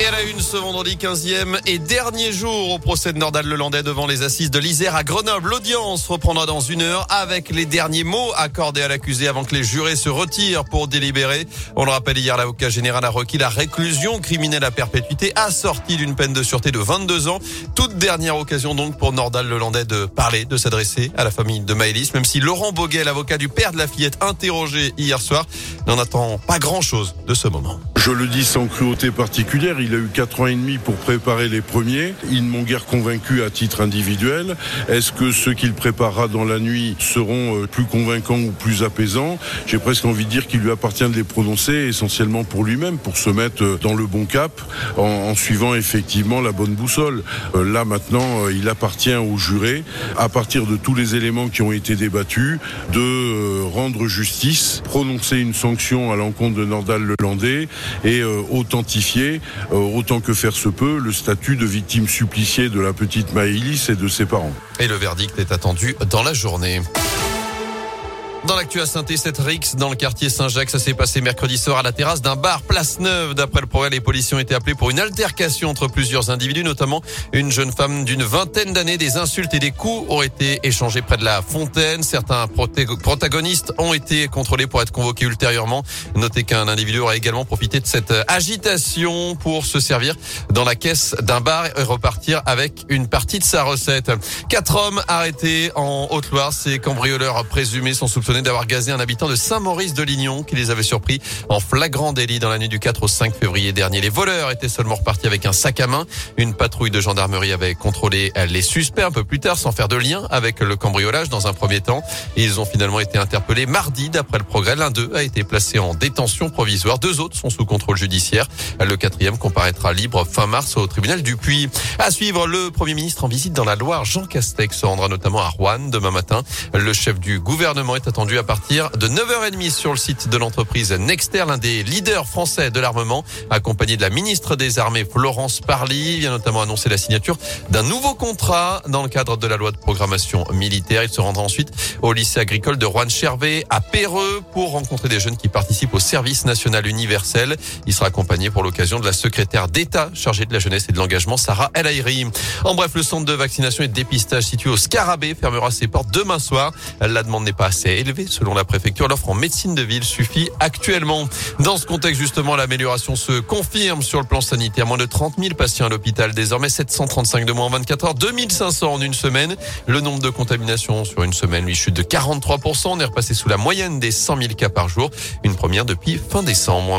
Et à la une ce vendredi 15e et dernier jour au procès de Nordal Lelandais devant les assises de l'Isère à Grenoble. L'audience reprendra dans une heure avec les derniers mots accordés à l'accusé avant que les jurés se retirent pour délibérer. On le rappelle hier, l'avocat général a requis la réclusion criminelle à perpétuité assortie d'une peine de sûreté de 22 ans. Toute dernière occasion donc pour Nordal Lelandais de parler, de s'adresser à la famille de Maëlys, même si Laurent Boguet, l'avocat du père de la fillette interrogé hier soir, n'en attend pas grand chose de ce moment. Je le dis sans cruauté particulière, il a eu quatre ans et demi pour préparer les premiers. Ils ne m'ont guère convaincu à titre individuel. Est-ce que ceux qu'il préparera dans la nuit seront euh, plus convaincants ou plus apaisants? J'ai presque envie de dire qu'il lui appartient de les prononcer essentiellement pour lui-même, pour se mettre euh, dans le bon cap en, en suivant effectivement la bonne boussole. Euh, là maintenant, il appartient aux jurés, à partir de tous les éléments qui ont été débattus, de rendre justice, prononcer une sanction à l'encontre de Nordal Lelandais et authentifier autant que faire se peut, le statut de victime suppliciée de la petite Maëlys et de ses parents. Et le verdict est attendu dans la journée. Dans l'actu à saint cette rixe dans le quartier Saint-Jacques, ça s'est passé mercredi soir à la terrasse d'un bar Place Neuve. D'après le progrès, les policiers ont été appelés pour une altercation entre plusieurs individus, notamment une jeune femme d'une vingtaine d'années. Des insultes et des coups ont été échangés près de la fontaine. Certains protagonistes ont été contrôlés pour être convoqués ultérieurement. Notez qu'un individu aurait également profité de cette agitation pour se servir dans la caisse d'un bar et repartir avec une partie de sa recette. Quatre hommes arrêtés en Haute-Loire. Ces cambrioleurs présumés sont soupçonnés d'avoir gazé un habitant de Saint-Maurice-de-Lignon qui les avait surpris en flagrant délit dans la nuit du 4 au 5 février dernier. Les voleurs étaient seulement repartis avec un sac à main. Une patrouille de gendarmerie avait contrôlé les suspects un peu plus tard sans faire de lien avec le cambriolage dans un premier temps. Ils ont finalement été interpellés mardi d'après le progrès. L'un d'eux a été placé en détention provisoire. Deux autres sont sous contrôle judiciaire. Le quatrième comparaîtra libre fin mars au tribunal du Puy. À suivre, le Premier ministre en visite dans la Loire, Jean Castex, se rendra notamment à Rouen demain matin. Le chef du gouvernement est attendu à partir de 9h30 sur le site de l'entreprise Nexter, l'un des leaders français de l'armement, accompagné de la ministre des Armées Florence Parly. Vient notamment annoncer la signature d'un nouveau contrat dans le cadre de la loi de programmation militaire. Il se rendra ensuite au lycée agricole de Rouen-Chervé à Péreux pour rencontrer des jeunes qui participent au service national universel. Il sera accompagné pour l'occasion de la secrétaire d'État chargée de la jeunesse et de l'engagement, Sarah El Aïri. En bref, le centre de vaccination et de dépistage situé au Scarabée fermera ses portes demain soir. La demande n'est pas assez selon la préfecture. L'offre en médecine de ville suffit actuellement. Dans ce contexte, justement, l'amélioration se confirme sur le plan sanitaire. Moins de 30 000 patients à l'hôpital, désormais 735 de moins en 24 heures, 2500 en une semaine. Le nombre de contaminations sur une semaine, lui, chute de 43%. On est repassé sous la moyenne des 100 000 cas par jour. Une première depuis fin décembre.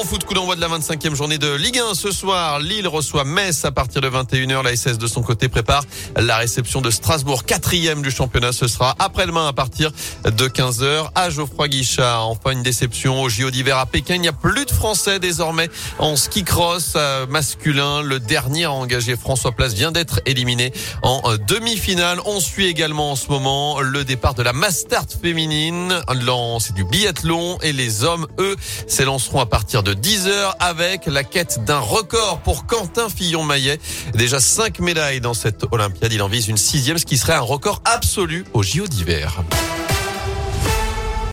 En foot, coup d'envoi de la 25e journée de Ligue 1 ce soir. Lille reçoit Metz à partir de 21h. La SS de son côté prépare la réception de Strasbourg, quatrième du championnat. Ce sera après-demain à partir de 15h à Geoffroy Guichard. Enfin, une déception au JO d'hiver à Pékin. Il n'y a plus de Français désormais en ski cross euh, masculin. Le dernier à engager François Place vient d'être éliminé en euh, demi-finale. On suit également en ce moment le départ de la Mastart féminine. C'est du biathlon et les hommes, eux, s'élanceront à partir de 10h avec la quête d'un record pour Quentin Fillon-Maillet. Déjà 5 médailles dans cette Olympiade. Il en vise une sixième, ce qui serait un record absolu au JO d'hiver.